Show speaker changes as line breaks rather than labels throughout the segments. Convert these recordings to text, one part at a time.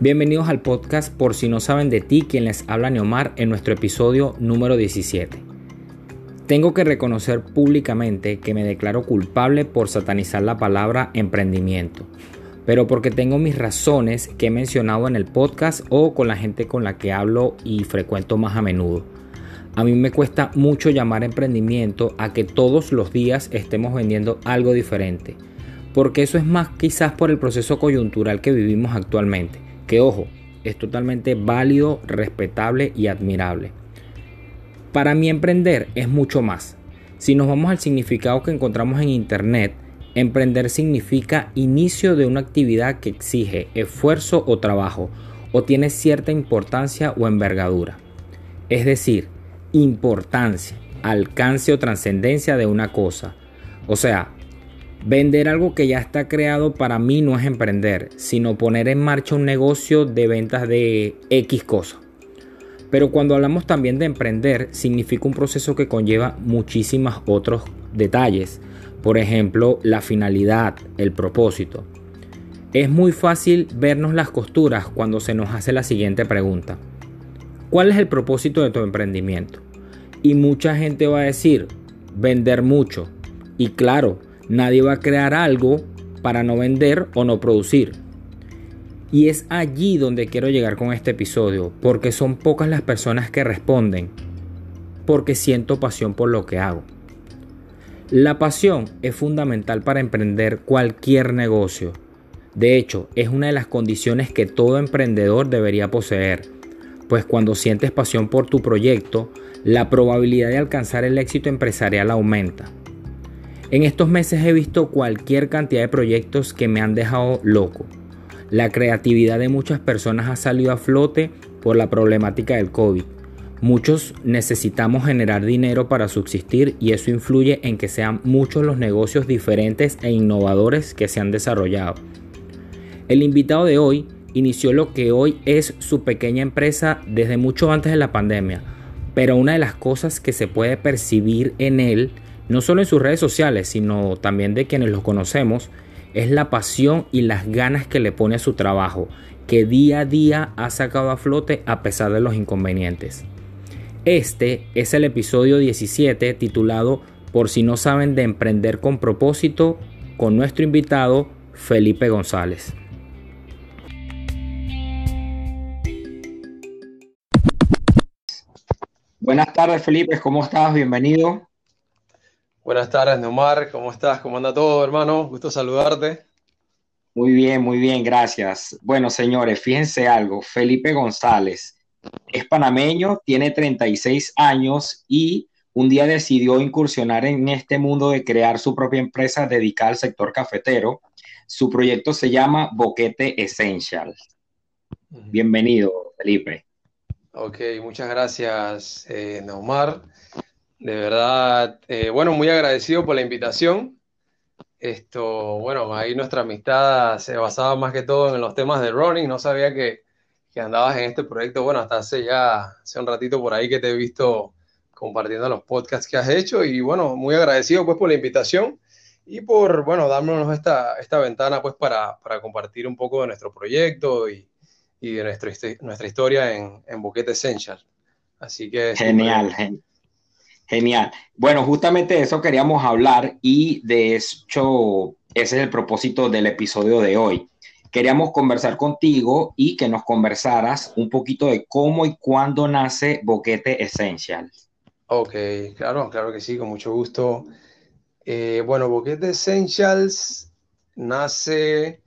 Bienvenidos al podcast Por si no saben de ti, quien les habla Neomar en nuestro episodio número 17. Tengo que reconocer públicamente que me declaro culpable por satanizar la palabra emprendimiento, pero porque tengo mis razones que he mencionado en el podcast o con la gente con la que hablo y frecuento más a menudo. A mí me cuesta mucho llamar emprendimiento a que todos los días estemos vendiendo algo diferente, porque eso es más quizás por el proceso coyuntural que vivimos actualmente que ojo, es totalmente válido, respetable y admirable. Para mí emprender es mucho más. Si nos vamos al significado que encontramos en Internet, emprender significa inicio de una actividad que exige esfuerzo o trabajo, o tiene cierta importancia o envergadura. Es decir, importancia, alcance o trascendencia de una cosa. O sea, Vender algo que ya está creado para mí no es emprender, sino poner en marcha un negocio de ventas de X cosa. Pero cuando hablamos también de emprender, significa un proceso que conlleva muchísimos otros detalles. Por ejemplo, la finalidad, el propósito. Es muy fácil vernos las costuras cuando se nos hace la siguiente pregunta. ¿Cuál es el propósito de tu emprendimiento? Y mucha gente va a decir, vender mucho. Y claro, Nadie va a crear algo para no vender o no producir. Y es allí donde quiero llegar con este episodio, porque son pocas las personas que responden, porque siento pasión por lo que hago. La pasión es fundamental para emprender cualquier negocio. De hecho, es una de las condiciones que todo emprendedor debería poseer, pues cuando sientes pasión por tu proyecto, la probabilidad de alcanzar el éxito empresarial aumenta. En estos meses he visto cualquier cantidad de proyectos que me han dejado loco. La creatividad de muchas personas ha salido a flote por la problemática del COVID. Muchos necesitamos generar dinero para subsistir y eso influye en que sean muchos los negocios diferentes e innovadores que se han desarrollado. El invitado de hoy inició lo que hoy es su pequeña empresa desde mucho antes de la pandemia, pero una de las cosas que se puede percibir en él no solo en sus redes sociales, sino también de quienes los conocemos, es la pasión y las ganas que le pone a su trabajo, que día a día ha sacado a flote a pesar de los inconvenientes. Este es el episodio 17 titulado Por si no saben de emprender con propósito con nuestro invitado Felipe González. Buenas tardes Felipe, ¿cómo estás? Bienvenido.
Buenas tardes, Neomar. ¿Cómo estás? ¿Cómo anda todo, hermano? Gusto saludarte.
Muy bien, muy bien, gracias. Bueno, señores, fíjense algo. Felipe González es panameño, tiene 36 años y un día decidió incursionar en este mundo de crear su propia empresa dedicada al sector cafetero. Su proyecto se llama Boquete Essential. Bienvenido, Felipe.
Ok, muchas gracias, eh. De verdad, eh, bueno, muy agradecido por la invitación. Esto, bueno, ahí nuestra amistad se basaba más que todo en los temas de running. No sabía que, que andabas en este proyecto. Bueno, hasta hace ya, hace un ratito por ahí que te he visto compartiendo los podcasts que has hecho. Y bueno, muy agradecido pues por la invitación y por, bueno, darnos esta, esta ventana pues para, para compartir un poco de nuestro proyecto y, y de nuestra, nuestra historia en, en Boquete Essential. Así que...
Genial, genial. Genial. Bueno, justamente de eso queríamos hablar y de hecho ese es el propósito del episodio de hoy. Queríamos conversar contigo y que nos conversaras un poquito de cómo y cuándo nace Boquete Essential.
Ok, claro, claro que sí, con mucho gusto. Eh, bueno, Boquete Essentials nace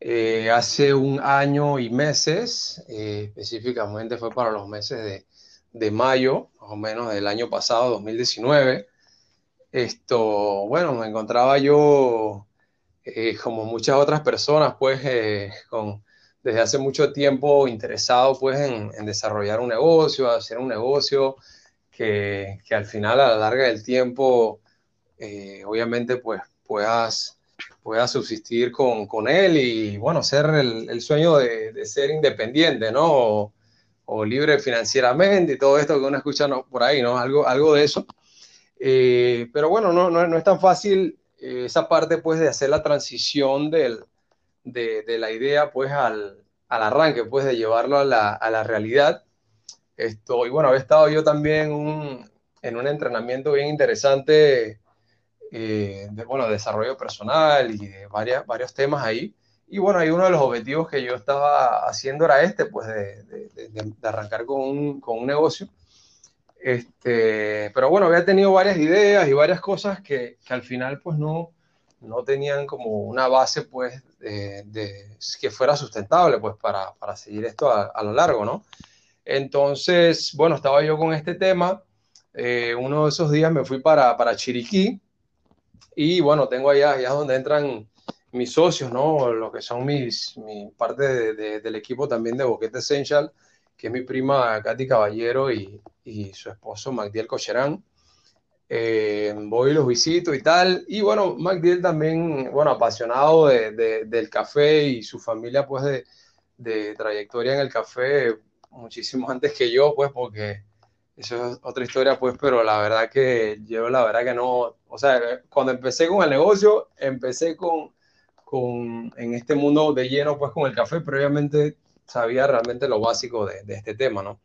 eh, hace un año y meses, eh, específicamente fue para los meses de, de mayo, más o menos del año pasado, 2019. Esto, bueno, me encontraba yo, eh, como muchas otras personas, pues, eh, con, desde hace mucho tiempo interesado, pues, en, desarrollar un negocio, hacer un negocio que, que, al final, a la larga del tiempo, eh, obviamente, pues, puedas, puedas subsistir con, con él y, bueno, ser el, sueño de, ser independiente, ¿no? Libre financieramente y todo esto que uno escucha por ahí, ¿no? Algo, algo de eso. Eh, pero bueno, no, no, no, es tan fácil eh, esa parte, pues, de hacer la transición del, de, de, la idea, pues, al, al arranque, pues de llevarlo a la, a la realidad. Esto, y bueno, había estado yo también en un entrenamiento bien interesante eh, de bueno, desarrollo personal y de varios temas ahí. Y bueno, ahí uno de los objetivos que yo estaba haciendo era este, pues de, de, arrancar con un, con un, negocio. Este, pero bueno, había tenido varias ideas y varias cosas que, que al final pues no, no tenían como una base pues de, que fuera sustentable pues para, para seguir esto a, a, lo largo, ¿no? Entonces, bueno, estaba yo con este tema. Eh, uno de esos días me fui para, para Chiriquí y bueno, tengo allá, allá donde entran mis socios, ¿no? Lo que son mis, mi parte de, de, del equipo también de Boquete Essential, que es mi prima Katy Caballero y, y su esposo Magdiel Cocherán. Eh, voy y los visito y tal. Y bueno, Magdiel también, bueno, apasionado de, de, del café y su familia, pues, de, de, trayectoria en el café muchísimo antes que yo, pues, porque eso es otra historia, pues, pero la verdad que yo, la verdad que no, o sea, cuando empecé con el negocio, empecé con, con en este mundo de lleno, pues, con el café, previamente sabía realmente lo básico de, de este tema, ¿no?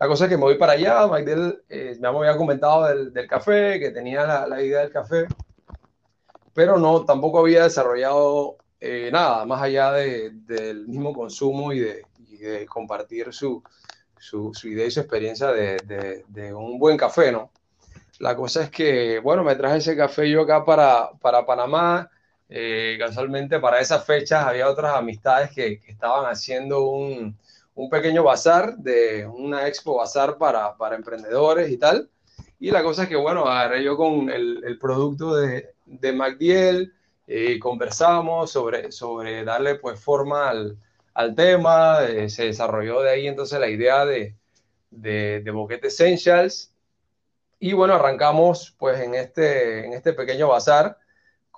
La cosa es que me voy para allá, Magdel eh, me había comentado del, del, café, que tenía la, la, idea del café, pero no, tampoco había desarrollado eh, nada más allá de, del mismo consumo y de, y de compartir su, su, su, idea y su experiencia de, de, un buen café, ¿no? La cosa es que, bueno, me traje ese café yo acá para, para Panamá. Eh, casualmente para esas fechas había otras amistades que, estaban haciendo un, un pequeño bazar, de una expo bazar para, para emprendedores y tal. Y la cosa es que, bueno, agarré yo con el, el producto de, de MacDiel, eh, conversamos sobre, sobre darle pues forma al, al tema, eh, se desarrolló de ahí entonces la idea de, de, de Boquete Essentials. Y bueno, arrancamos pues en este, en este pequeño bazar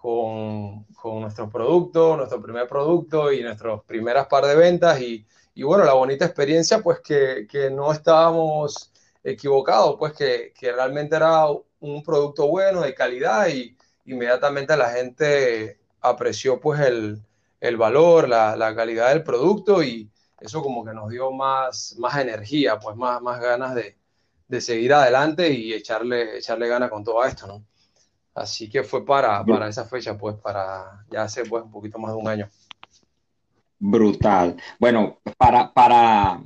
con, con nuestros productos, nuestro primer producto y nuestras primeras par de ventas y y bueno, la bonita experiencia, pues que, que no estábamos equivocados, pues que, que, realmente era un producto bueno, de calidad y inmediatamente la gente apreció pues el, el valor, la, la, calidad del producto y eso como que nos dio más, más energía, pues más, más ganas de, de seguir adelante y echarle, echarle ganas con todo esto, ¿no? Así que fue para, para esa fecha, pues para ya hace pues un poquito más de un año.
Brutal. Bueno, para, para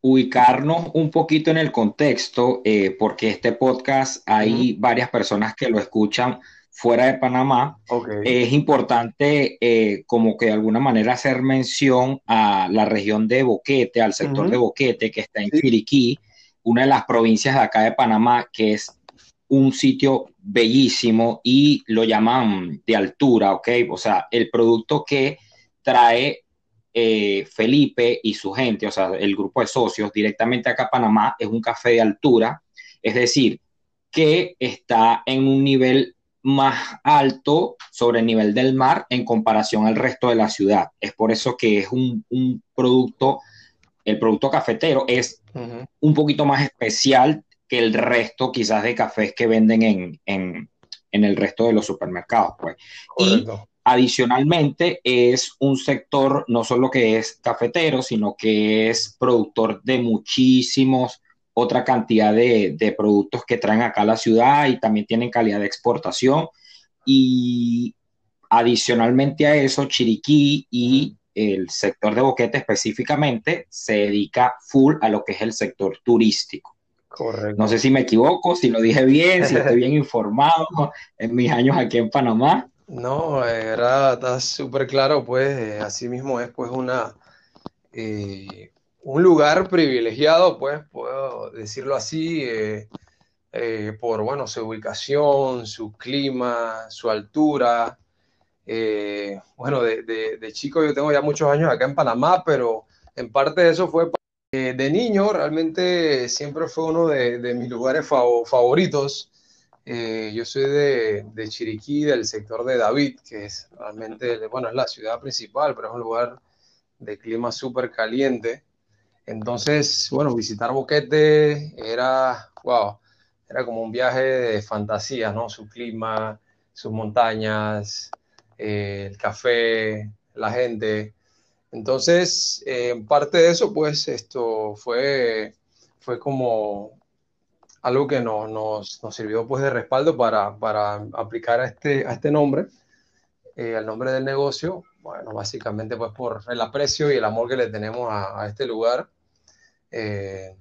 ubicarnos un poquito en el contexto, eh, porque este podcast hay varias personas que lo escuchan fuera de Panamá, okay. es importante eh, como que de alguna manera hacer mención a la región de Boquete, al sector de Boquete que está en. Chiriquí, una de las provincias de acá de Panamá, que es un sitio bellísimo y lo llaman de altura, ¿ok? O sea, el producto que trae eh, Felipe y su gente, o sea, el grupo de socios directamente acá a Panamá, es un café de altura, es decir, que está en un nivel más alto sobre el nivel del mar en comparación al resto de la ciudad. Es por eso que es un, un producto, el producto cafetero es uh -huh. un poquito más especial que el resto quizás de cafés que venden en, en, en el resto de los supermercados. Pues. Correcto. Y Adicionalmente, es un sector no solo que es cafetero, sino que es productor de muchísimos, otra cantidad de, de, productos que traen acá a la ciudad y también tienen calidad de exportación. Y adicionalmente a eso, Chiriquí y el sector de Boquete específicamente se dedica full a lo que es el sector turístico.
Correcto.
No sé si me equivoco, si lo dije bien, si estoy bien informado en mis años aquí en Panamá.
No, era, está súper claro, pues, eh, así mismo es, pues, una, eh, un lugar privilegiado, pues, puedo decirlo así, eh, eh por, bueno, su ubicación, su clima, su altura. Bueno, de, de, de, chico yo tengo ya muchos años acá en Panamá, pero en parte de eso fue de niño, realmente siempre fue uno de, mis lugares fav favoritos. Eh, yo soy de, de, Chiriquí, del sector de David, que es realmente, bueno, es la ciudad principal, pero es un lugar de clima súper caliente. Entonces, bueno, visitar Boquete era, wow, era como un viaje de fantasía, ¿no? Su clima, sus montañas, eh, el café, la gente. Entonces, en parte de eso, pues esto fue, fue como algo que nos, nos, sirvió pues de respaldo para, para aplicar a este, a este nombre, eh, al nombre del negocio, bueno, básicamente pues por el aprecio y el amor que le tenemos a, este lugar. Eh,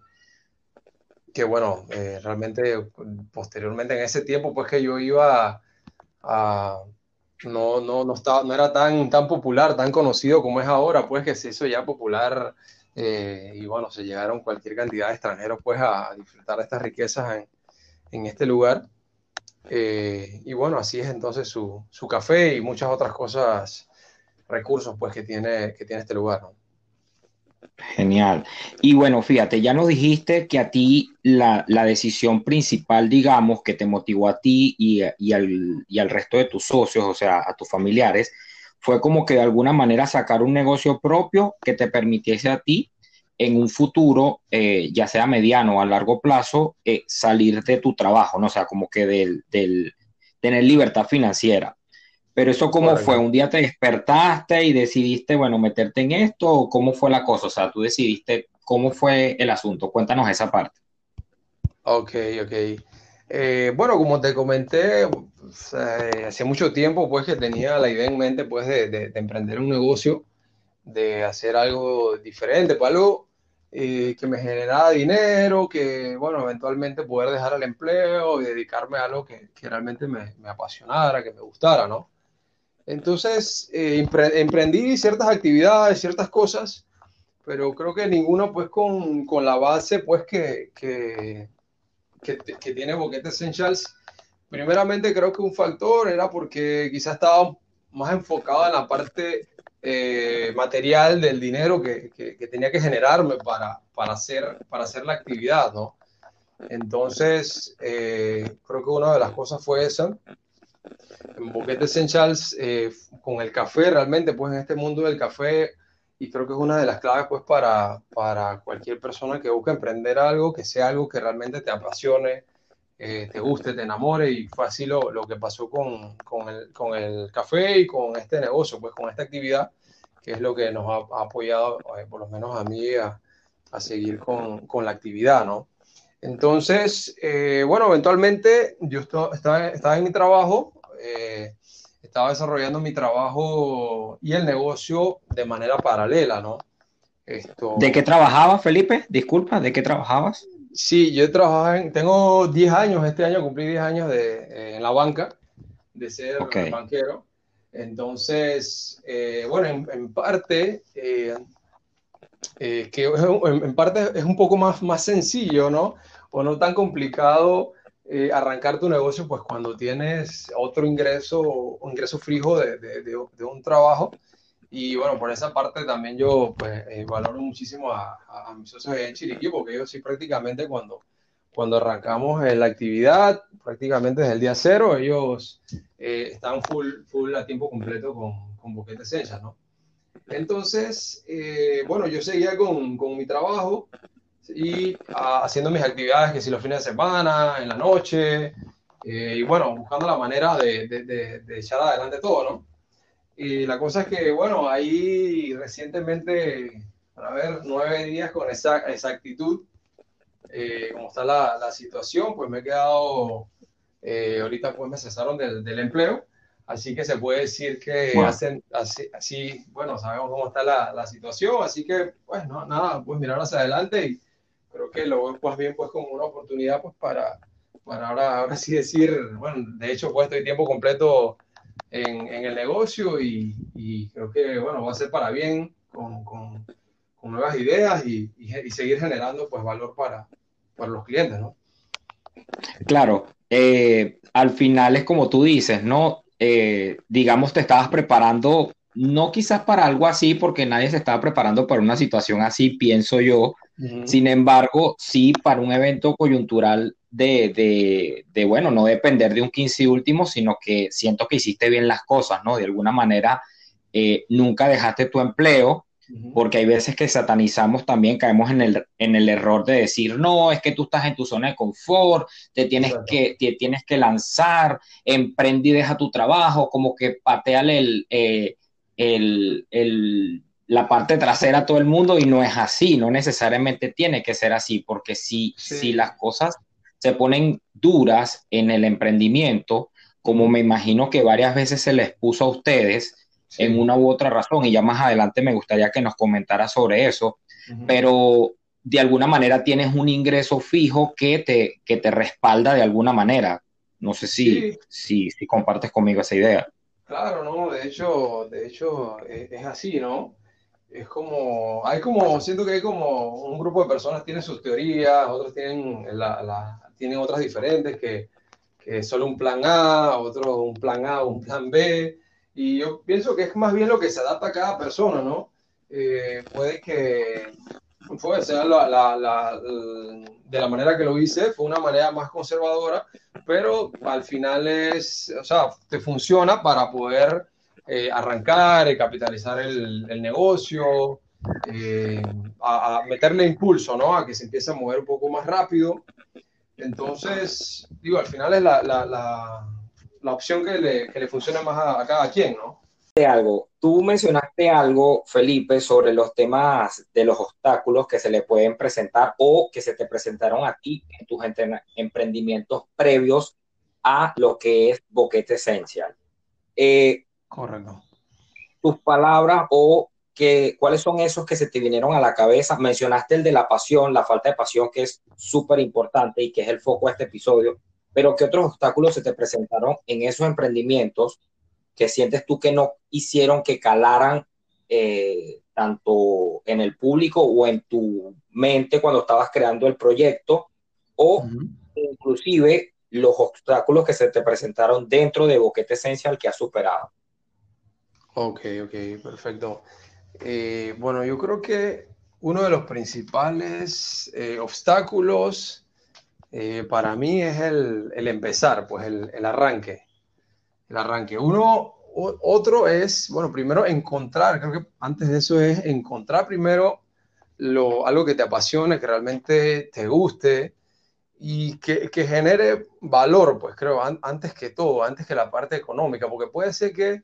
que bueno, eh, realmente posteriormente en ese tiempo pues que yo iba a, no, no, no, estaba, no era tan, tan popular, tan conocido como es ahora, pues que se hizo ya popular eh, y bueno, se llegaron cualquier cantidad de extranjeros pues a, disfrutar de estas riquezas en, en este lugar. Eh, y bueno, así es entonces su, su, café y muchas otras cosas, recursos pues que tiene, que tiene este lugar.
Genial. Y bueno, fíjate, ya nos dijiste que a ti la, la decisión principal, digamos, que te motivó a ti y, y, al, y, al, resto de tus socios, o sea, a tus familiares, fue como que de alguna manera sacar un negocio propio que te permitiese a ti en un futuro, eh, ya sea mediano o a largo plazo, eh, salir de tu trabajo, ¿no? O sea, como que del, del tener libertad financiera. Pero eso cómo fue, un día te despertaste y decidiste, bueno, meterte en esto, o cómo fue la cosa, o sea, tú decidiste, ¿cómo fue el asunto? Cuéntanos esa parte.
Ok, ok. Eh, bueno, como te comenté, pues, eh, hace mucho tiempo pues que tenía la idea en mente pues de, emprender un negocio, de hacer algo diferente, pues algo eh, que me generara dinero, que bueno, eventualmente poder dejar el empleo y dedicarme a algo que, realmente me, me, apasionara, que me gustara, ¿no? Entonces, emprendí ciertas actividades, ciertas cosas, pero creo que ninguno pues con, con la base pues que, que que, tiene Boquete Essentials, primeramente creo que un factor era porque quizás estaba más enfocado en la parte eh, material del dinero que, que, tenía que generarme para, para, hacer, para hacer la actividad, ¿no? Entonces, eh, creo que una de las cosas fue esa. En Boquete Essentials, eh, con el café, realmente, pues en este mundo del café, y creo que es una de las claves pues para, para cualquier persona que busque emprender algo, que sea algo que realmente te apasione, eh, te guste, te enamore y fue así lo, lo que pasó con, con, el, con, el, café y con este negocio, pues con esta actividad, que es lo que nos ha, apoyado, eh, por lo menos a mí, a, a seguir con, con, la actividad, ¿no? Entonces, eh, bueno, eventualmente yo estaba, estaba en mi trabajo, estaba desarrollando mi trabajo y el negocio de manera paralela, ¿no?
Esto... ¿De qué trabajabas, Felipe? Disculpa, ¿de qué trabajabas?
Sí, yo trabajaba en, tengo 10 años, este año cumplí 10 años de, eh, en la banca, de ser banquero. Entonces, eh, bueno, en, parte, eh, que en, parte es un poco más, más sencillo, ¿no? O no tan complicado eh, arrancar tu negocio, pues cuando tienes otro ingreso, un ingreso fijo de, de, de, un trabajo. Y bueno, por esa parte también yo pues eh, valoro muchísimo a, a, mis socios en Chiriquí, porque ellos sí prácticamente cuando, cuando arrancamos la actividad, prácticamente desde el día cero, ellos eh, están full, full a tiempo completo con, con Boquete Esencia, ¿no? Entonces, bueno, yo seguía con, con mi trabajo, y ah, haciendo mis actividades, que si los fines de semana, en la noche, eh, y bueno, buscando la manera de, de, de, echar adelante todo, ¿no? Y la cosa es que, bueno, ahí recientemente, para ver, nueve días con esa, esa actitud, eh, como está la, la, situación, pues me he quedado, eh, ahorita pues me cesaron del, del, empleo, así que se puede decir que hacen así, así, bueno, sabemos cómo está la, la situación, así que, pues, no, nada, pues mirar hacia adelante y creo que lo veo más bien pues como una oportunidad pues para, para ahora, ahora sí decir, bueno, de hecho pues estoy tiempo completo en, en el negocio y, y, creo que bueno, va a ser para bien con, con, con nuevas ideas y, y, seguir generando pues valor para, para los clientes, ¿no?
Claro, eh, al final es como tú dices, ¿no? Eh, digamos, te estabas preparando, no quizás para algo así, porque nadie se estaba preparando para una situación así, pienso yo, sin embargo, sí para un evento coyuntural de, de, bueno, no depender de un 15 último, sino que siento que hiciste bien las cosas, ¿no? De alguna manera, eh, nunca dejaste tu empleo, porque hay veces que satanizamos también, caemos en el, en el error de decir, no, es que tú estás en tu zona de confort, te tienes, que, te tienes que lanzar, emprende y deja tu trabajo, como que pateale el, eh, el, el la parte trasera a todo el mundo y no es así, no necesariamente tiene que ser así, porque si, si las cosas se ponen duras en el emprendimiento, como me imagino que varias veces se les puso a ustedes en una u otra razón, y ya más adelante me gustaría que nos comentara sobre eso, pero de alguna manera tienes un ingreso fijo que te, que te respalda de alguna manera. No sé si, si, si compartes conmigo esa idea.
Claro, no, de hecho, de hecho es, es, así, ¿no? Es como, hay como, siento que hay como un grupo de personas tienen sus teorías, otros tienen, la, la, tienen otras diferentes, que, que solo un plan A, otro un plan A, un plan B, y yo pienso que es más bien lo que se adapta a cada persona, ¿no? Eh, puede que fue, sea la, la, la, de la manera que lo hice, fue una manera más conservadora, pero al final es, o sea, te funciona para poder eh, arrancar, y capitalizar el, el negocio, eh, a, a, meterle impulso, ¿no? A que se empiece a mover un poco más rápido. Entonces, digo, al final es la, la, la opción que le, que le, funciona más a, a cada quien, ¿no?
algo. Tú mencionaste algo, Felipe, sobre los temas de los obstáculos que se le pueden presentar o que se te presentaron a ti en tus emprendimientos previos a lo que es Boquete Esencial.
Eh, Correcto.
Tus palabras o que, cuáles son esos que se te vinieron a la cabeza. Mencionaste el de la pasión, la falta de pasión, que es súper importante y que es el foco de este episodio. Pero ¿qué otros obstáculos se te presentaron en esos emprendimientos que sientes tú que no hicieron que calaran eh, tanto en el público o en tu mente cuando estabas creando el proyecto o inclusive los obstáculos que se te presentaron dentro de Boquete Esencial que has superado.
Ok, ok, perfecto. Eh, bueno, yo creo que uno de los principales eh, obstáculos eh, para mí es el, el empezar, pues el, el, arranque el arranque. Uno, otro es, bueno, primero encontrar, creo que antes de eso es encontrar primero lo, algo que te apasione, que realmente te guste y que, que genere valor, pues creo, an, antes que todo, antes que la parte económica, porque puede ser que,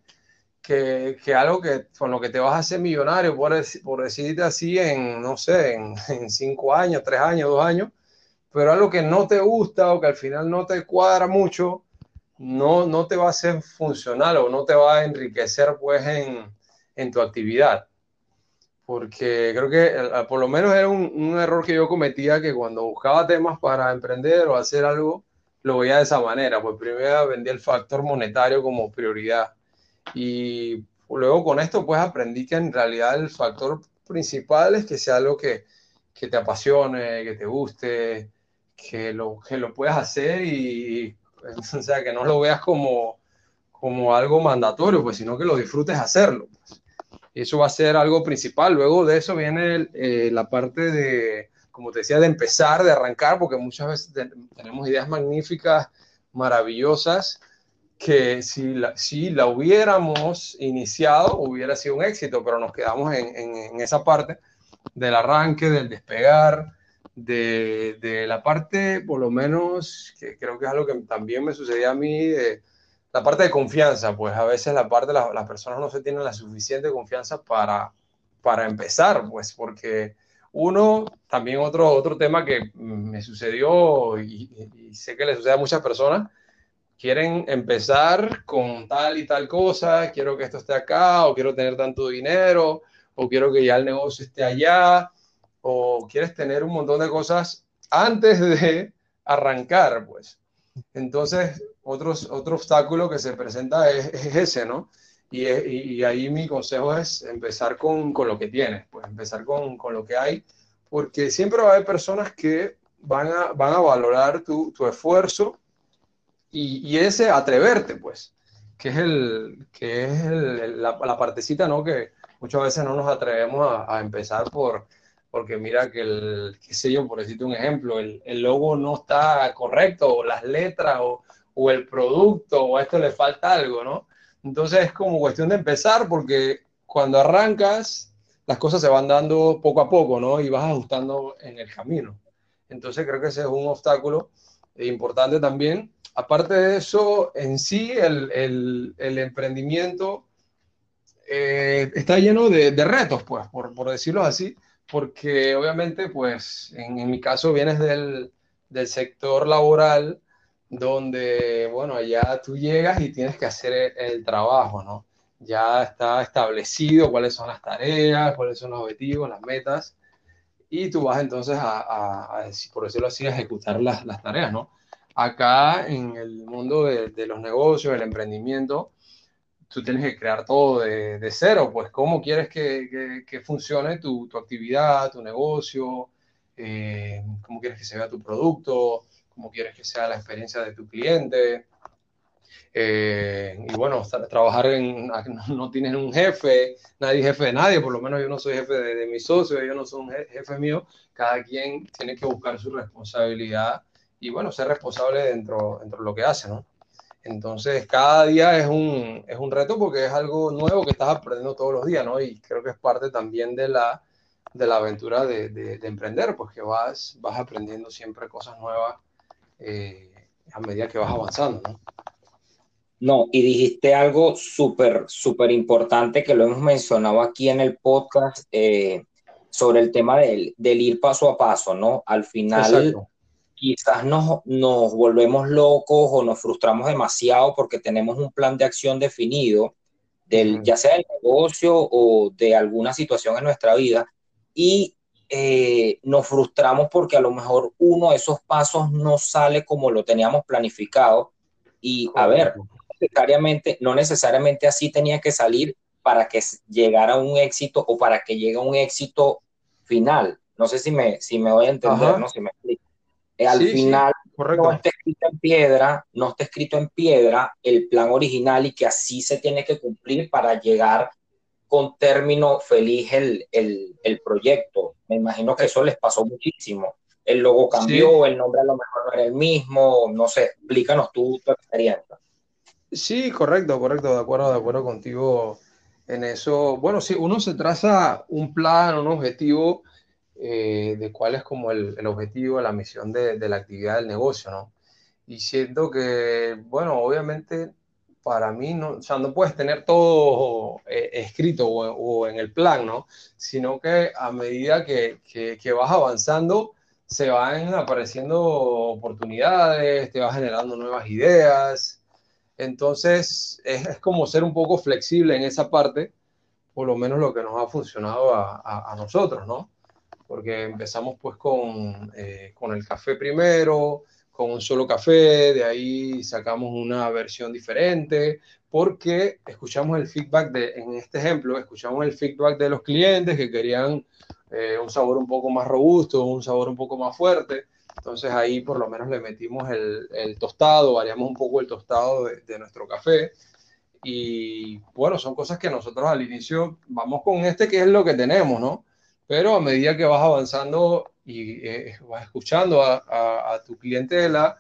que, que, algo que con lo que te vas a hacer millonario, por, por decidirte así en, no sé, en, en cinco años, tres años, dos años, pero algo que no te gusta o que al final no te cuadra mucho, no, no te va a ser funcional o no te va a enriquecer pues en, en tu actividad. Porque creo que eh, por lo menos era un, un, error que yo cometía que cuando buscaba temas para emprender o hacer algo, lo veía de esa manera. Pues primero vendía el factor monetario como prioridad. Y luego con esto pues aprendí que en realidad el factor principal es que sea algo que, que te apasione, que te guste, que lo, que lo puedas hacer y o sea, que no lo veas como, como algo mandatorio, pues, sino que lo disfrutes hacerlo. Pues. Eso va a ser algo principal. Luego de eso viene eh, la parte de, como te decía, de empezar, de arrancar, porque muchas veces tenemos ideas magníficas, maravillosas, que si la, si la hubiéramos iniciado hubiera sido un éxito, pero nos quedamos en, en, en esa parte del arranque, del despegar, de, de, la parte, por lo menos, que creo que es algo que también me sucedía a mí, de, la parte de confianza, pues a veces la parte, la, las personas no se tienen la suficiente confianza para, para empezar, pues porque uno, también otro, otro tema que me sucedió y, y sé que le sucede a muchas personas, quieren empezar con tal y tal cosa, quiero que esto esté acá, o quiero tener tanto dinero, o quiero que ya el negocio esté allá, o quieres tener un montón de cosas antes de arrancar, pues. Entonces, otros, otro obstáculo que se presenta es, es ese, ¿no? Y, y, y, ahí mi consejo es empezar con, con lo que tienes, pues empezar con, con, lo que hay, porque siempre va a haber personas que van a, van a valorar tu, tu esfuerzo y, y, ese atreverte, pues, que es, el, que es la, la, partecita, ¿no? Que muchas veces no nos atrevemos a empezar por, porque mira que el, qué sé yo, por decirte un ejemplo, el, el logo no está correcto, o las letras, o, o, el producto, o a esto le falta algo, ¿no? Entonces es como cuestión de empezar, porque cuando arrancas, las cosas se van dando poco a poco, ¿no? Y vas ajustando en el camino. Entonces creo que ese es un obstáculo importante también. Aparte de eso, en sí, el, el, el emprendimiento eh, está lleno de, retos, pues, por, por, decirlo así, porque obviamente, pues, en, en mi caso vienes del, del, sector laboral, donde, bueno, ya tú llegas y tienes que hacer el, el trabajo, ¿no? Ya está establecido cuáles son las tareas, cuáles son los objetivos, las metas, y tú vas entonces a, a, por decirlo así, a ejecutar las, las, tareas, ¿no? Acá en el mundo de, de los negocios, el emprendimiento, tú tienes que crear todo de, de cero, pues cómo quieres que, que, funcione tu, tu, actividad, tu negocio, eh, cómo quieres que se vea tu producto, cómo quieres que sea la experiencia de tu cliente. Eh, y bueno, trabajar en, no tienes un jefe, nadie jefe de nadie, por lo menos yo no soy jefe de, de mis socios, ellos no son jefe mío, cada quien tiene que buscar su responsabilidad y bueno, ser responsable dentro, dentro de lo que hace, ¿no? Entonces, cada día es un, es un reto porque es algo nuevo que estás aprendiendo todos los días, ¿no? Y creo que es parte también de la, de la aventura de, de, de emprender, pues que vas, vas aprendiendo siempre cosas nuevas eh, a medida que vas avanzando, ¿no?
No, y dijiste algo súper, súper importante que lo hemos mencionado aquí en el podcast eh, sobre el tema del, del, ir paso a paso, ¿no? Al final, Exacto. Quizás nos, nos volvemos locos o nos frustramos demasiado porque tenemos un plan de acción definido, del, ya sea del negocio o de alguna situación en nuestra vida, y eh, nos frustramos porque a lo mejor uno de esos pasos no sale como lo teníamos planificado. Y a ver, necesariamente, no necesariamente así tenía que salir para que llegara un éxito o para que llegue a un éxito final. No sé si me, si me voy a entender, Ajá. no si me explico. Eh, al sí, final sí, no está escrito en piedra, no está escrito en piedra el plan original y que así se tiene que cumplir para llegar con término feliz el, el, el proyecto. Me imagino que eso les pasó muchísimo. El logo cambió, sí. el nombre a lo mejor no era el mismo, no sé, explícanos tú tu experiencia.
Sí, correcto, correcto, de acuerdo, de acuerdo contigo en eso. Bueno, sí, uno se traza un plan, un objetivo eh, de cuál es como el, el objetivo, la misión de, la actividad del negocio, ¿no? Y siento que, bueno, obviamente para mí, no, o sea, no puedes tener todo eh, escrito o, en el plan, ¿no? Sino que a medida que, que, vas avanzando, se van apareciendo oportunidades, te vas generando nuevas ideas, entonces, es, como ser un poco flexible en esa parte, por lo menos lo que nos ha funcionado a, a nosotros, ¿no? Porque empezamos pues con, eh, con el café primero, con un solo café, de ahí sacamos una versión diferente, porque escuchamos el feedback de, en este ejemplo, escuchamos el feedback de los clientes que querían eh, un sabor un poco más robusto, un sabor un poco más fuerte. Entonces ahí por lo menos le metimos el, el tostado, variamos un poco el tostado de, de, nuestro café. Y bueno, son cosas que nosotros al inicio vamos con este que es lo que tenemos, ¿no? Pero a medida que vas avanzando y eh, vas escuchando a, a, a, tu clientela,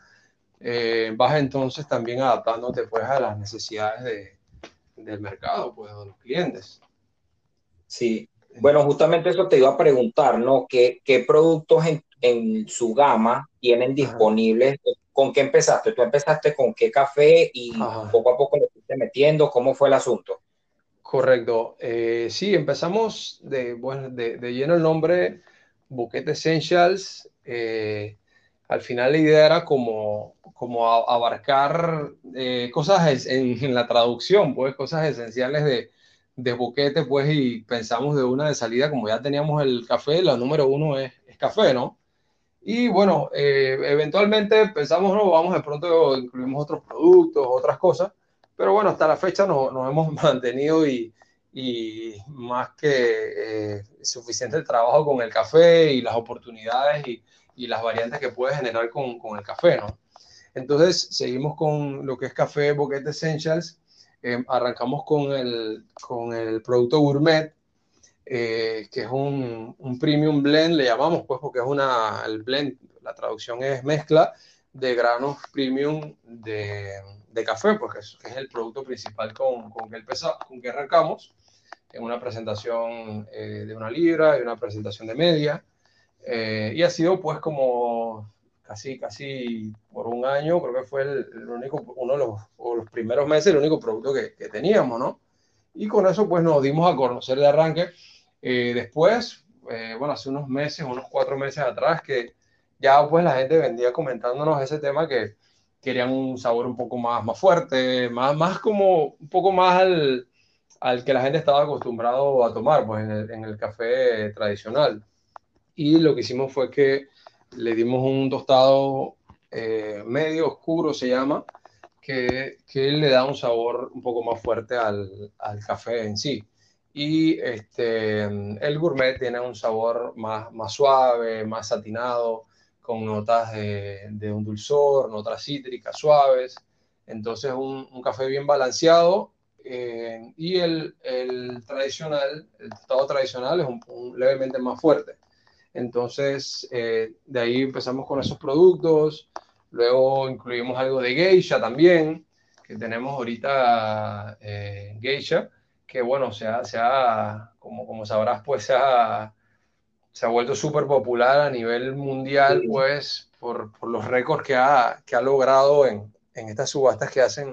eh, vas entonces también adaptándote pues a las necesidades de, del mercado, pues de los clientes.
Sí, bueno, justamente eso te iba a preguntar, ¿no? ¿Qué, qué productos en, en, su gama tienen disponibles? Ajá. ¿Con qué empezaste? ¿Tú empezaste con qué café y Ajá. poco a poco le fuiste metiendo? ¿Cómo fue el asunto?
Correcto. Eh, sí, empezamos de, bueno, de, de, lleno el nombre Buquete Essentials. Eh, al final la idea era como, como abarcar eh, cosas en, la traducción, pues cosas esenciales de, de boquete, pues, y pensamos de una de salida, como ya teníamos el café, la número uno es, es café, ¿no? Y bueno, eventualmente pensamos, no, vamos de pronto incluimos otros productos, otras cosas, pero bueno, hasta la fecha nos, hemos mantenido y, y más que eh, suficiente el trabajo con el café y las oportunidades y, y las variantes que puede generar con, con, el café, ¿no? Entonces, seguimos con lo que es café Boquete Essentials, eh, arrancamos con el, con el producto gourmet, eh, que es un, un, premium blend, le llamamos, pues, porque es una, el blend, la traducción es mezcla de granos premium de, de café, porque es, es, el producto principal con, con, que, empezamos, con que arrancamos, en una presentación eh, de una libra y una presentación de media, eh, y ha sido, pues, como casi, casi por un año, creo que fue el, el único, uno de los, los, primeros meses, el único producto que, que, teníamos, ¿no? Y con eso pues nos dimos a conocer de arranque. Eh, después, eh, bueno, hace unos meses, unos cuatro meses atrás, que ya pues la gente vendía comentándonos ese tema que querían un sabor un poco más, más fuerte, más, más como un poco más al, al que la gente estaba acostumbrado a tomar pues en el, en el café tradicional. Y lo que hicimos fue que le dimos un tostado eh, medio oscuro, se llama, que, que, le da un sabor un poco más fuerte al, al, café en sí. Y este, el gourmet tiene un sabor más, más suave, más satinado, con notas de, de un dulzor, notas cítricas suaves. Entonces, un, un café bien balanceado. Eh, y el, el, tradicional, el tostado tradicional es un, un levemente más fuerte. Entonces, eh, de ahí empezamos con esos productos. Luego incluimos algo de geisha también, que tenemos ahorita eh, geisha, que bueno, se ha, se ha, como, como sabrás, pues se ha, se ha vuelto súper popular a nivel mundial, pues por, por, los récords que ha, que ha logrado en, en, estas subastas que hacen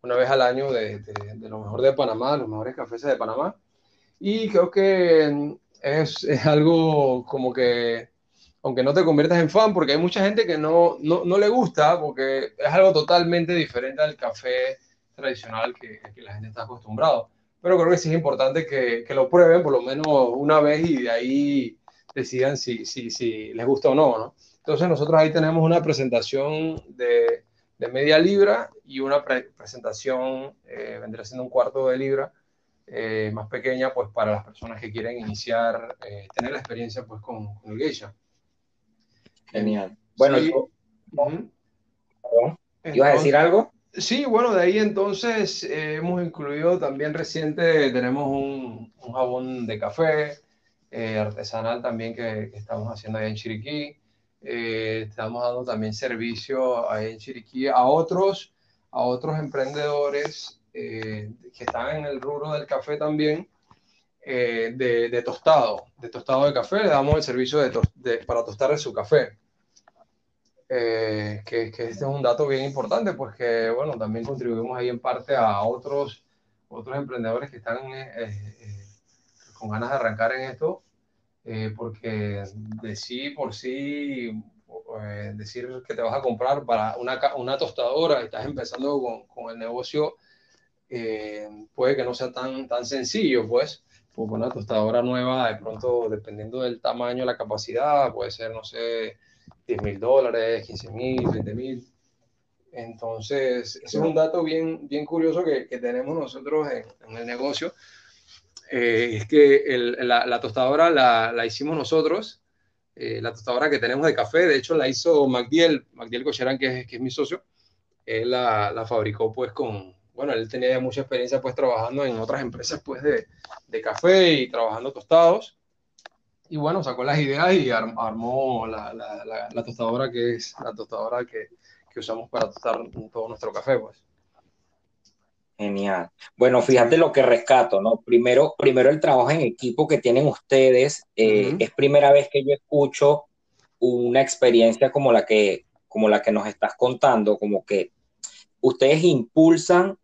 una vez al año de, de, de, lo mejor de Panamá, los mejores cafés de Panamá. Y creo que es, es, algo como que, aunque no te conviertas en fan, porque hay mucha gente que no, no, no le gusta, porque es algo totalmente diferente al café tradicional que, que, la gente está acostumbrado. Pero creo que sí es importante que, que, lo prueben por lo menos una vez y de ahí decidan si, si, si les gusta o no, no. Entonces nosotros ahí tenemos una presentación de, de media libra y una pre presentación, eh, vendría siendo un cuarto de libra, eh, más pequeña, pues para las personas que quieren iniciar, eh, tener la experiencia pues con, con el geisha.
Genial. Bueno, sí. yo, uh -huh. ¿ibas a decir algo?
Sí, bueno, de ahí entonces eh, hemos incluido también reciente, tenemos un, jabón de café eh, artesanal también que, estamos haciendo ahí en Chiriquí. Eh, estamos dando también servicio ahí en Chiriquí a otros, a otros emprendedores que están en el rubro del café también, de, de, tostado, de tostado de café, le damos el servicio de, to para tostar su café. Eh, que, que, este es un dato bien importante, pues que, bueno, también contribuimos ahí en parte a otros, otros emprendedores que están eh, con ganas de arrancar en esto, porque de sí por sí decir que te vas a comprar para una, una tostadora, estás empezando con, con el negocio, eh, puede que no sea tan, tan sencillo, pues, porque una tostadora nueva, de pronto, dependiendo del tamaño, la capacidad, puede ser, no sé, 10 mil dólares, 15 mil, 20 mil. Entonces, ese es un dato bien, bien curioso que, que tenemos nosotros en, en el negocio. Eh, es que el, la, la, tostadora la, la hicimos nosotros, eh, la tostadora que tenemos de café, de hecho la hizo MacDiel, MacDiel Cocherán, que es, que es mi socio, él la, la fabricó pues con, bueno, él tenía mucha experiencia pues trabajando en otras empresas pues de, de café y trabajando tostados. Y bueno, sacó las ideas y armó la, la, la, la, tostadora que es la tostadora que, que usamos para tostar todo nuestro café pues.
Genial. Bueno, fíjate lo que rescato, ¿no? Primero, primero el trabajo en equipo que tienen ustedes. Eh, uh -huh. Es primera vez que yo escucho una experiencia como la que, como la que nos estás contando, como que ustedes impulsan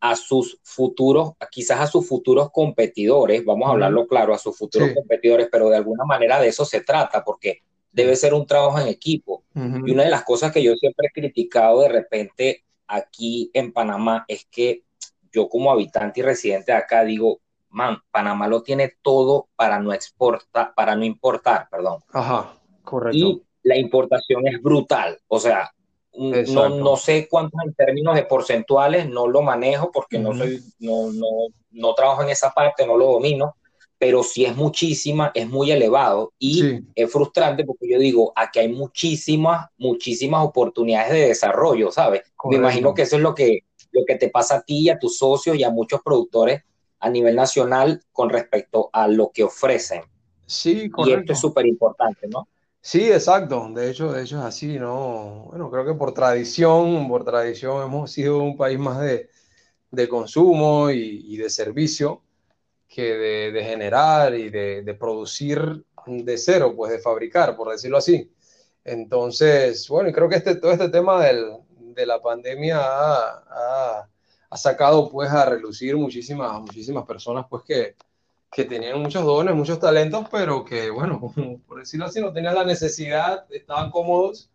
a sus futuros, quizás a sus futuros competidores, vamos a hablarlo claro, a sus futuros sí. competidores, pero de alguna manera de eso se trata, porque debe ser un trabajo en equipo. Uh -huh. Y una de las cosas que yo siempre he criticado de repente aquí en Panamá es que yo como habitante y residente de acá digo, man, Panamá lo tiene todo para no exportar, para no importar, perdón.
Ajá, correcto.
Y la importación es brutal, o sea, no, no, sé cuántos en términos de porcentuales, no lo manejo porque no, soy, no, no, no, trabajo en esa parte, no lo domino, pero sí es muchísima, es muy elevado y sí. es frustrante porque yo digo, aquí hay muchísimas, muchísimas oportunidades de desarrollo, ¿sabes? Correcto. Me imagino que eso es lo que, lo que te pasa a ti y a tus socios y a muchos productores a nivel nacional con respecto a lo que ofrecen.
Sí, correcto.
Y esto es súper importante, ¿no?
Sí, exacto. De hecho, de hecho es así, ¿no? Bueno, creo que por tradición, por tradición hemos sido un país más de, de consumo y, de servicio que de, de generar y de, de, producir de cero, pues de fabricar, por decirlo así. Entonces, bueno, creo que este, todo este tema del, de la pandemia ha, ha, ha sacado pues a relucir muchísimas, muchísimas personas pues que, que tenían muchos dones, muchos talentos, pero que bueno, por decirlo así, no tenían la necesidad, estaban cómodos,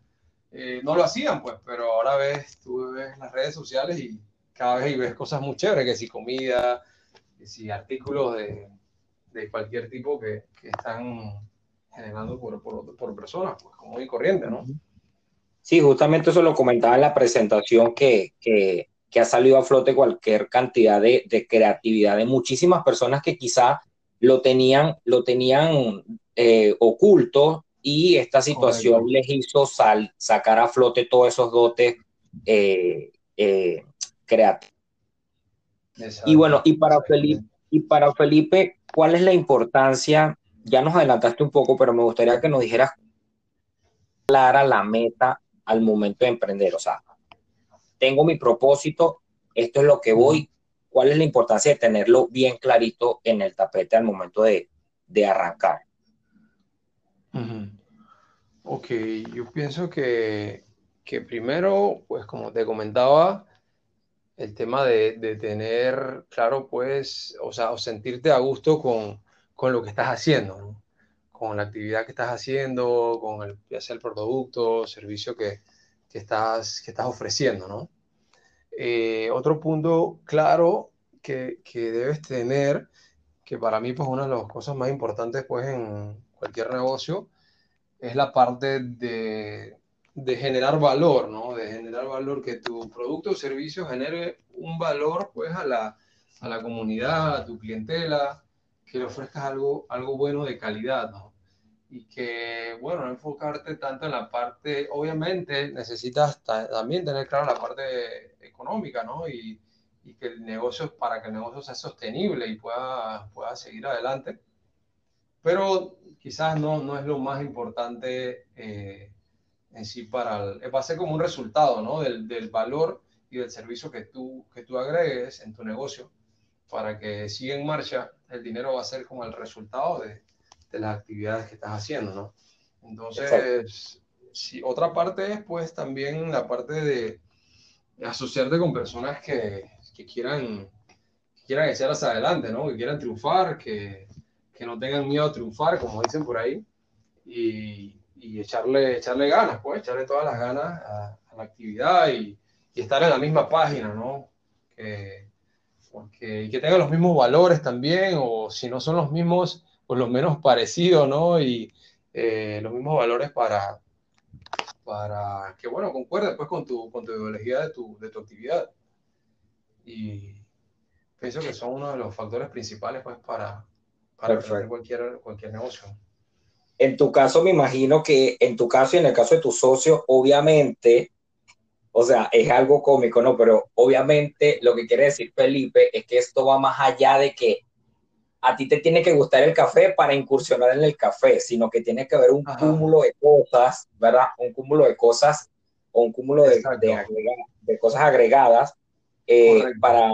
eh, no lo hacían pues, pero ahora ves, tú ves las redes sociales y cada vez ves cosas muy chéveres, que si comida, que si artículos de, de cualquier tipo que, que están generando por, por, por, personas, pues como y corriente, ¿no?
Sí, justamente eso lo comentaba en la presentación que, que, que ha salido a flote cualquier cantidad de, de, creatividad de muchísimas personas que quizá lo tenían, lo tenían eh, oculto y esta situación les hizo sal, sacar a flote todos esos dotes eh, eh, creativos. Y bueno, y para, Felipe, y para Felipe, ¿cuál es la importancia? Ya nos adelantaste un poco, pero me gustaría que nos dijeras clara la meta al momento de emprender. O sea, tengo mi propósito, esto es lo que voy, cuál es la importancia de tenerlo bien clarito en el tapete al momento de, de arrancar.
Ok, yo pienso que, que, primero, pues como te comentaba, el tema de, de, tener claro, pues, o sea, o sentirte a gusto con, con lo que estás haciendo, ¿no? con la actividad que estás haciendo, con el, ya sea el producto, servicio que, que, estás, que estás ofreciendo, ¿no? Eh, otro punto claro que, que, debes tener, que para mí pues una de las cosas más importantes pues en cualquier negocio, es la parte de, de generar valor, ¿no? De generar valor, que tu producto o servicio genere un valor pues a la, a la comunidad, a tu clientela, que le ofrezcas algo, algo bueno de calidad, ¿no? y que, bueno, no enfocarte tanto en la parte, obviamente necesitas también tener claro la parte económica, ¿no? Y, y, que el negocio, para que el negocio sea sostenible y pueda, pueda seguir adelante. Pero quizás no, no es lo más importante eh, en sí para el, va a ser como un resultado, ¿no? Del, del, valor y del servicio que tú, que tú agregues en tu negocio para que siga en marcha, el dinero va a ser como el resultado de, de las actividades que estás haciendo, ¿no? Entonces, si otra parte es pues también la parte de asociarte con personas que, que quieran, que quieran echar hacia adelante, ¿no? Que quieran triunfar, que, que no tengan miedo a triunfar, como dicen por ahí, y, y echarle, echarle ganas, pues, echarle todas las ganas a, a la actividad y, y, estar en la misma página, ¿no? Que, porque, y que tengan los mismos valores también, o si no son los mismos, por lo menos parecido, ¿no? Y eh, los mismos valores para, para que, bueno, concuerde pues con tu, con tu ideología de tu, de tu actividad. Y pienso que son uno de los factores principales pues para, para cualquier, cualquier negocio.
En tu caso, me imagino que en tu caso y en el caso de tu socio, obviamente, o sea, es algo cómico, ¿no? Pero obviamente lo que quiere decir Felipe es que esto va más allá de que a ti te tiene que gustar el café para incursionar en el café, sino que tiene que haber un Ajá. cúmulo de cosas, ¿verdad? Un cúmulo de cosas o un cúmulo de, de, de, cosas agregadas eh, para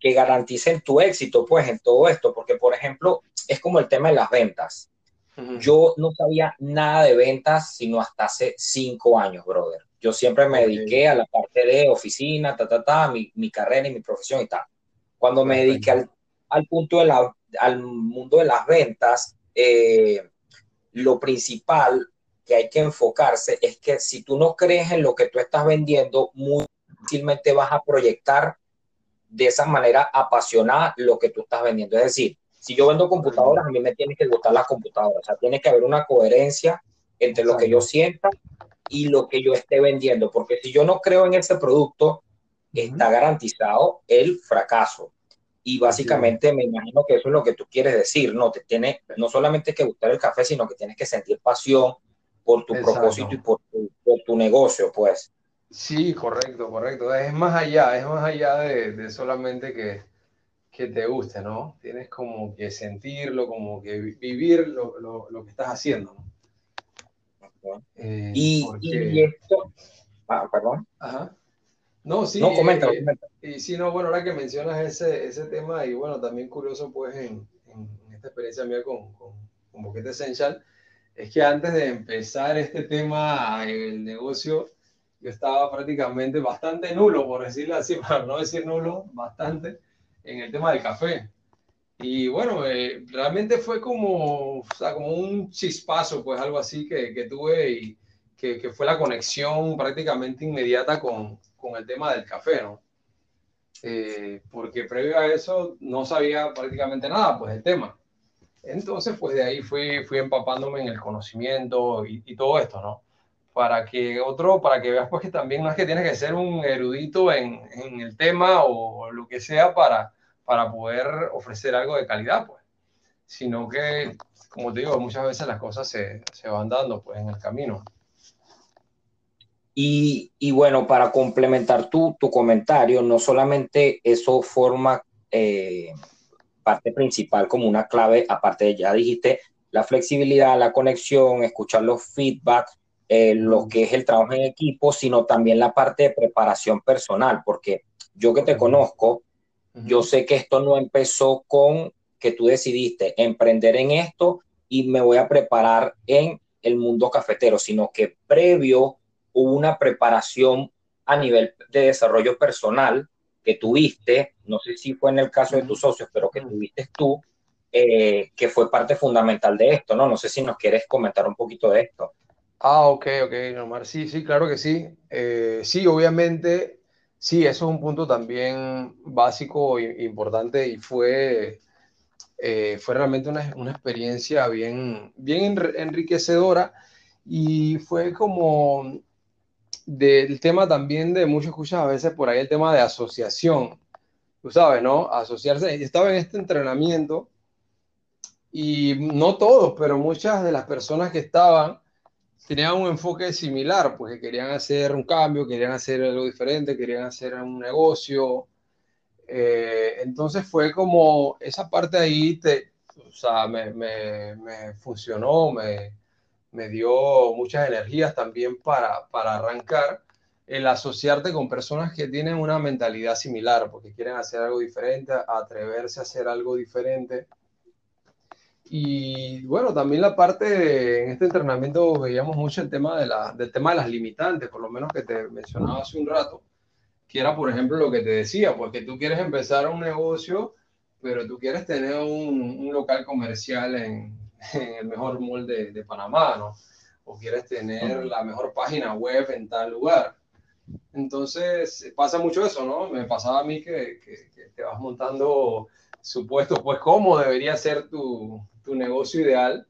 que garanticen tu éxito, pues, en todo esto. Porque, por ejemplo, es como el tema de las ventas. Uh -huh. Yo no sabía nada de ventas sino hasta hace cinco años, brother. Yo siempre me okay. dediqué a la parte de oficina, ta, ta, ta, mi, mi carrera y mi profesión y tal. Cuando me dediqué al, al punto de la al mundo de las ventas, eh, lo principal que hay que enfocarse es que si tú no crees en lo que tú estás vendiendo, muy fácilmente vas a proyectar de esa manera apasionada lo que tú estás vendiendo. Es decir, si yo vendo computadoras, a mí me tiene que gustar las computadoras. O sea, tiene que haber una coherencia entre lo que yo sienta y lo que yo esté vendiendo. Porque si yo no creo en ese producto, está garantizado el fracaso. Y básicamente me imagino que eso es lo que tú quieres decir, ¿no? Te tiene no solamente que gustar el café, sino que tienes que sentir pasión por tu Exacto. propósito y por tu, por tu, negocio, pues.
Sí, correcto, correcto. Es más allá, es más allá de, de solamente que, que, te guste, ¿no? Tienes como que sentirlo, como que vivir lo, lo, lo que estás haciendo, ¿no?
Eh, y, porque... y, esto, ah, perdón.
Ajá. No, sí.
No, comenta, eh, comenta.
Y sí, no, bueno, ahora que mencionas ese, ese tema, y bueno, también curioso, pues, en, en esta experiencia mía con, con, con, Boquete Essential, es que antes de empezar este tema, el negocio, yo estaba prácticamente bastante nulo, por decirlo así, para no decir nulo, bastante, en el tema del café. Y bueno, eh, realmente fue como, o sea, como un chispazo, pues algo así que, que tuve y que, que, fue la conexión prácticamente inmediata con, con el tema del café, ¿no? Eh, porque previo a eso no sabía prácticamente nada, pues, del tema. Entonces, pues de ahí fui, fui empapándome en el conocimiento y, y todo esto, ¿no? para que otro, para que veas pues que también no es que tienes que ser un erudito en, en el tema o lo que sea para, para poder ofrecer algo de calidad, pues, sino que, como te digo, muchas veces las cosas se, se van dando pues en el camino.
Y, y bueno, para complementar tu, tu, comentario, no solamente eso forma eh, parte principal como una clave, aparte de ya dijiste, la flexibilidad, la conexión, escuchar los feedbacks, eh, lo que es el trabajo en equipo, sino también la parte de preparación personal, porque yo que te conozco, yo sé que esto no empezó con que tú decidiste emprender en esto y me voy a preparar en el mundo cafetero, sino que previo hubo una preparación a nivel de desarrollo personal que tuviste, no sé si fue en el caso de tus socios, pero que tuviste tú, eh, que fue parte fundamental de esto, ¿no? No sé si nos quieres comentar un poquito de esto.
Ah, ok, ok, Omar. Sí, sí, claro que sí. Eh, sí, obviamente, sí, eso es un punto también básico e importante y fue, eh, fue realmente una, una, experiencia bien, bien enriquecedora y fue como del tema también de muchos escuchas a veces por ahí el tema de asociación. Tú sabes, ¿no? Asociarse. Estaba en este entrenamiento y no todos, pero muchas de las personas que estaban tenían un enfoque similar, porque querían hacer un cambio, querían hacer algo diferente, querían hacer un negocio. Eh, entonces fue como esa parte ahí, te, o sea, me, me, me funcionó, me, me, dio muchas energías también para, para arrancar el asociarte con personas que tienen una mentalidad similar, porque quieren hacer algo diferente, atreverse a hacer algo diferente. Y bueno, también la parte en este entrenamiento veíamos mucho el tema de la, del tema de las limitantes, por lo menos que te mencionaba hace un rato, que era, por ejemplo, lo que te decía, porque tú quieres empezar un negocio, pero tú quieres tener un, un local comercial en, en, el mejor mall de, de, Panamá, ¿no? O quieres tener la mejor página web en tal lugar. Entonces, pasa mucho eso, ¿no? Me pasaba a mí que, que, que te vas montando supuesto, pues cómo debería ser tu, tu negocio ideal,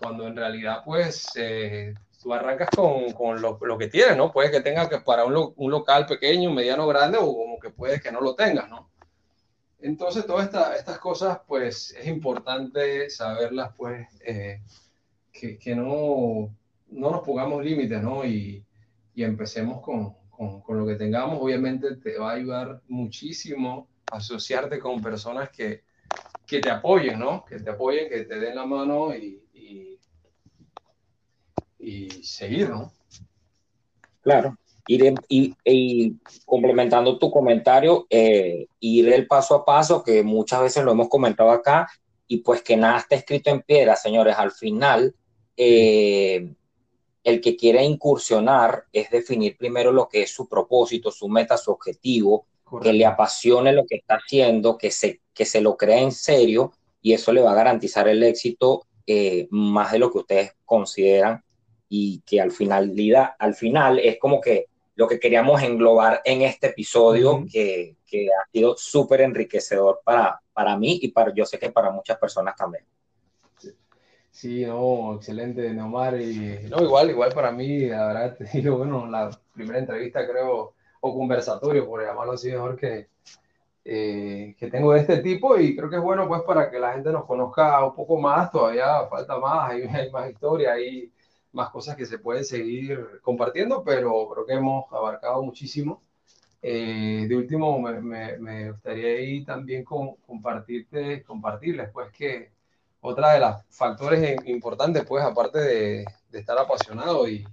cuando en realidad pues eh, tú arrancas con, con lo, lo, que tienes, ¿no? Puede que tengas que para un, lo, un, local pequeño, mediano, grande o como que puedes que no lo tengas, ¿no? Entonces todas esta, estas cosas pues es importante saberlas pues eh, que, no, no nos pongamos límites, ¿no? Y, y empecemos con, con, lo que tengamos. Obviamente te va a ayudar muchísimo asociarte con personas que, que te apoyen, ¿no? Que te apoyen, que te den la mano y, y seguir, ¿no?
Claro. Ir, y, y, complementando tu comentario, eh, ir el paso a paso, que muchas veces lo hemos comentado acá, y pues que nada está escrito en piedra, señores. Al final, eh, el que quiere incursionar es definir primero lo que es su propósito, su meta, su objetivo, Correcto. que le apasione lo que está haciendo, que se, que se lo crea en serio y eso le va a garantizar el éxito eh, más de lo que ustedes consideran y que al final, al final es como que lo que queríamos englobar en este episodio uh -huh. que, que, ha sido súper enriquecedor para, para mí y para, yo sé que para muchas personas también.
Sí, no, excelente, Neomar. Y, no, igual, igual para mí, la verdad, te digo, bueno, la primera entrevista creo o conversatorio, por llamarlo así mejor, que, eh, que tengo de este tipo y creo que es bueno pues para que la gente nos conozca un poco más, todavía falta más, hay, hay más historia, hay más cosas que se pueden seguir compartiendo, pero creo que hemos abarcado muchísimo. Eh, de último, me, me, me, gustaría ahí también compartirte, compartirles pues que otra de los factores importantes pues aparte de, de estar apasionado y,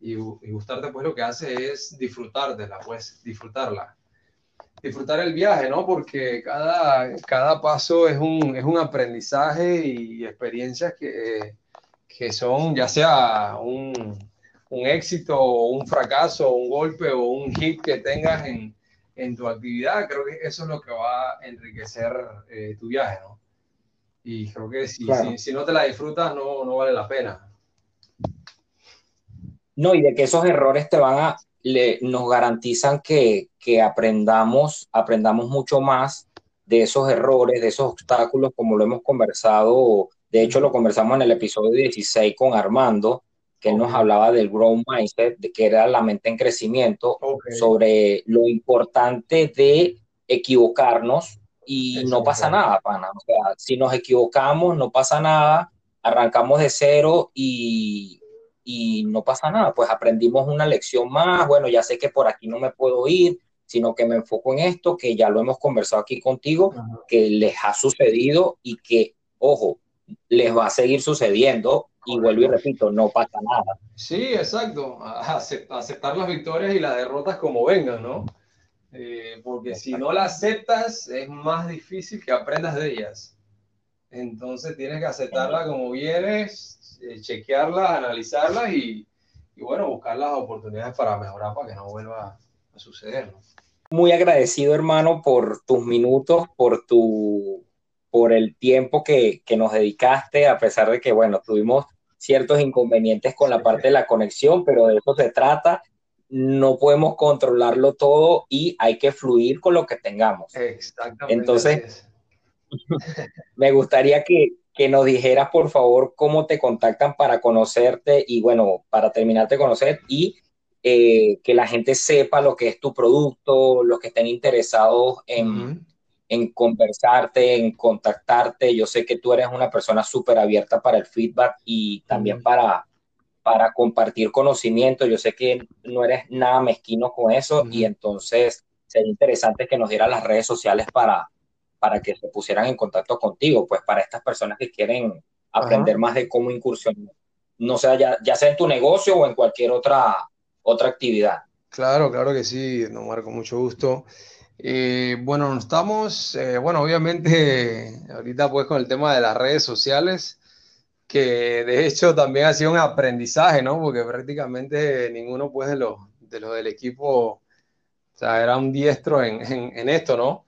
y, y, gustarte, pues lo que hace es disfrutártela, pues disfrutarla. Disfrutar el viaje, ¿no? Porque cada, cada paso es un, es un aprendizaje y experiencias que, que son ya sea un, un éxito o un fracaso o un golpe o un hit que tengas en, en tu actividad, creo que eso es lo que va a enriquecer eh, tu viaje, ¿no? Y creo que si, si, no te la disfrutas, no, no vale la pena.
No, y de que esos errores te van a, le, nos garantizan que, que, aprendamos, aprendamos mucho más de esos errores, de esos obstáculos, como lo hemos conversado. De hecho, lo conversamos en el episodio 16 con Armando, que él nos hablaba del growth mindset, de que era la mente en crecimiento, sobre lo importante de equivocarnos y no pasa nada, pana. O sea, si nos equivocamos, no pasa nada, arrancamos de cero y, y no pasa nada, pues aprendimos una lección más, bueno, ya sé que por aquí no me puedo ir, sino que me enfoco en esto, que ya lo hemos conversado aquí contigo, que les ha sucedido y que, ojo, les va a seguir sucediendo y vuelvo y repito, no pasa nada.
Sí, exacto, aceptar las victorias y las derrotas como vengan, ¿no? Eh, porque si no las aceptas es más difícil que aprendas de ellas. Entonces tienes que aceptarla como vienes, eh, chequearlas, analizarlas y, y, bueno, buscar las oportunidades para mejorar para que no vuelva a suceder. ¿no?
Muy agradecido hermano por tus minutos, por tu por el tiempo que, que nos dedicaste, a pesar de que, bueno, tuvimos ciertos inconvenientes con la parte de la conexión, pero de eso se trata. No podemos controlarlo todo y hay que fluir con lo que tengamos.
Exactamente.
Entonces, me gustaría que, que nos dijeras, por favor, cómo te contactan para conocerte y, bueno, para terminarte de conocer y eh, que la gente sepa lo que es tu producto, los que estén interesados en, en conversarte, en contactarte. Yo sé que tú eres una persona súper abierta para el feedback y también para, para compartir conocimiento. Yo sé que no eres nada mezquino con eso y entonces sería interesante que nos dieras las redes sociales para, para que se pusieran en contacto contigo, pues para estas personas que quieren aprender más de cómo incursionar, no sea ya, ya sea en tu negocio o en cualquier otra, otra actividad.
Claro, claro que sí, no Marco, mucho gusto. Eh, bueno, estamos, eh, bueno, obviamente ahorita pues con el tema de las redes sociales, que de hecho también ha sido un aprendizaje, ¿no? Porque prácticamente ninguno pues de los, de los del equipo, o sea, era un diestro en, en, esto, ¿no?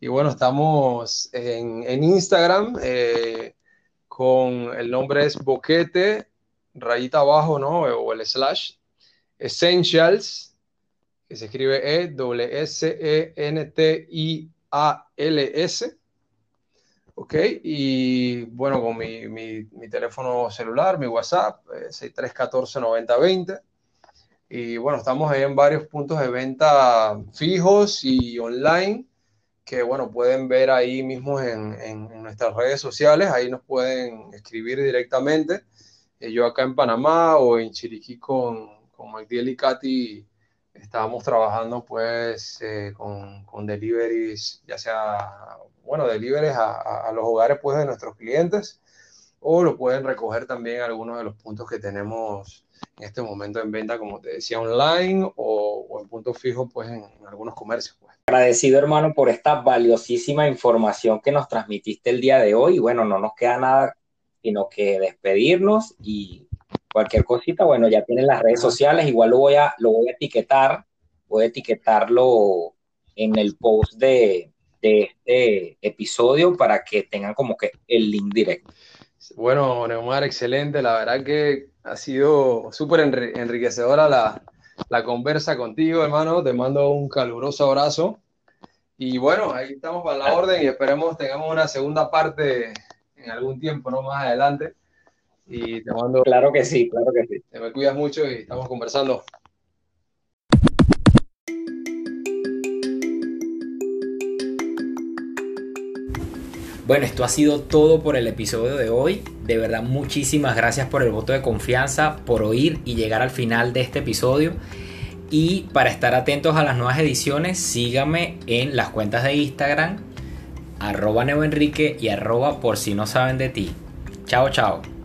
Y bueno, estamos en, en Instagram eh, con el nombre es Boquete, rayita abajo, ¿no? O el slash, Essentials que se escribe E-W-S-E-N-T-I-A-L-S. Ok, y bueno, con mi, mi, mi teléfono celular, mi WhatsApp, eh, 6314-9020. Y bueno, estamos ahí en varios puntos de venta fijos y online que bueno, pueden ver ahí mismo en, en, nuestras redes sociales, ahí nos pueden escribir directamente. Eh, yo acá en Panamá o en Chiriquí con, con Magdiel y Katy estábamos trabajando pues eh, con, con, deliveries, ya sea, bueno, deliveries a, a, los hogares pues de nuestros clientes o lo pueden recoger también algunos de los puntos que tenemos en este momento en venta, como te decía, online o, o en puntos fijos pues en, en, algunos comercios. Pues.
Agradecido hermano por esta valiosísima información que nos transmitiste el día de hoy. Bueno, no nos queda nada sino que despedirnos y cualquier cosita, bueno, ya tienen las redes sociales, igual lo voy a, lo voy a etiquetar, voy a etiquetarlo en el post de, de este episodio para que tengan como que el link directo.
Bueno, Neumar, excelente, la verdad que ha sido súper enriquecedora la, la conversa contigo, hermano, te mando un caluroso abrazo. Y bueno, ahí estamos para la orden y esperemos tengamos una segunda parte en algún tiempo, ¿no? Más adelante. Y te mando.
Claro que sí, claro que sí.
Te me cuidas mucho y estamos conversando.
Bueno, esto ha sido todo por el episodio de hoy. De verdad, muchísimas gracias por el voto de confianza, por oír y llegar al final de este episodio. Y para estar atentos a las nuevas ediciones, síganme en las cuentas de Instagram, arroba Enrique y arroba por si no saben de ti. Chao, chao.